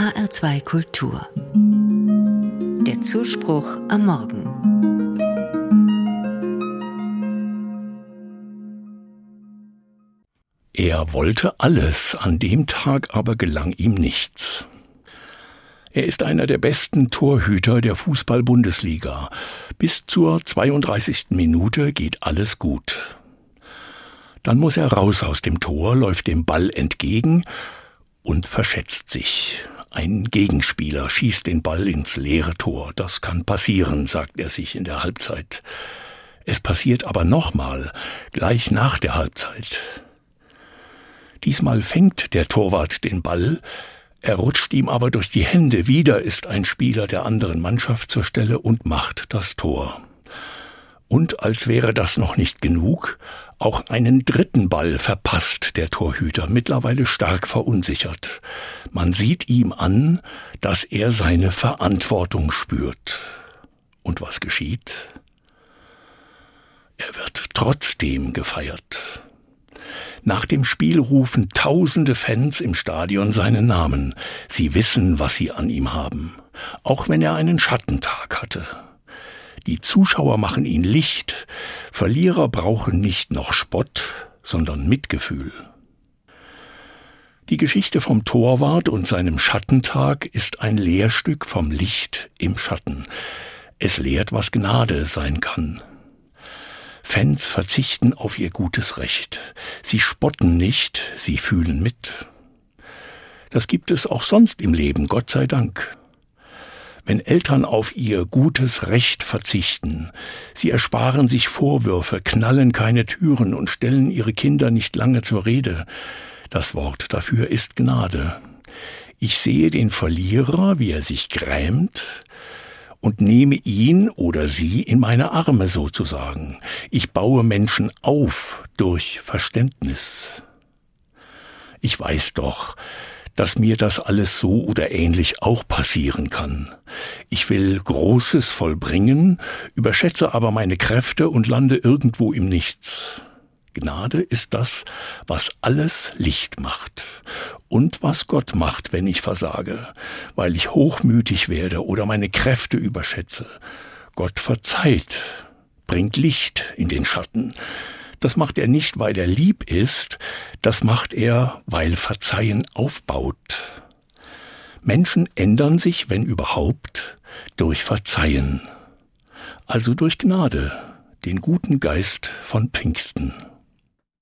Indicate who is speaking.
Speaker 1: HR2 Kultur. Der Zuspruch am Morgen.
Speaker 2: Er wollte alles, an dem Tag aber gelang ihm nichts. Er ist einer der besten Torhüter der Fußball-Bundesliga. Bis zur 32. Minute geht alles gut. Dann muss er raus aus dem Tor, läuft dem Ball entgegen und verschätzt sich. Ein Gegenspieler schießt den Ball ins leere Tor. Das kann passieren, sagt er sich in der Halbzeit. Es passiert aber nochmal, gleich nach der Halbzeit. Diesmal fängt der Torwart den Ball, er rutscht ihm aber durch die Hände. Wieder ist ein Spieler der anderen Mannschaft zur Stelle und macht das Tor. Und als wäre das noch nicht genug, auch einen dritten Ball verpasst der Torhüter, mittlerweile stark verunsichert. Man sieht ihm an, dass er seine Verantwortung spürt. Und was geschieht? Er wird trotzdem gefeiert. Nach dem Spiel rufen tausende Fans im Stadion seinen Namen. Sie wissen, was sie an ihm haben. Auch wenn er einen Schattentag hatte. Die Zuschauer machen ihn Licht. Verlierer brauchen nicht noch Spott, sondern Mitgefühl. Die Geschichte vom Torwart und seinem Schattentag ist ein Lehrstück vom Licht im Schatten. Es lehrt, was Gnade sein kann. Fans verzichten auf ihr gutes Recht. Sie spotten nicht, sie fühlen mit. Das gibt es auch sonst im Leben, Gott sei Dank. Wenn Eltern auf ihr gutes Recht verzichten, sie ersparen sich Vorwürfe, knallen keine Türen und stellen ihre Kinder nicht lange zur Rede, das Wort dafür ist Gnade. Ich sehe den Verlierer, wie er sich grämt, und nehme ihn oder sie in meine Arme sozusagen. Ich baue Menschen auf durch Verständnis. Ich weiß doch, dass mir das alles so oder ähnlich auch passieren kann. Ich will Großes vollbringen, überschätze aber meine Kräfte und lande irgendwo im Nichts. Gnade ist das, was alles Licht macht und was Gott macht, wenn ich versage, weil ich hochmütig werde oder meine Kräfte überschätze. Gott verzeiht, bringt Licht in den Schatten. Das macht er nicht, weil er lieb ist, das macht er, weil Verzeihen aufbaut. Menschen ändern sich, wenn überhaupt, durch Verzeihen, also durch Gnade, den guten Geist von Pfingsten.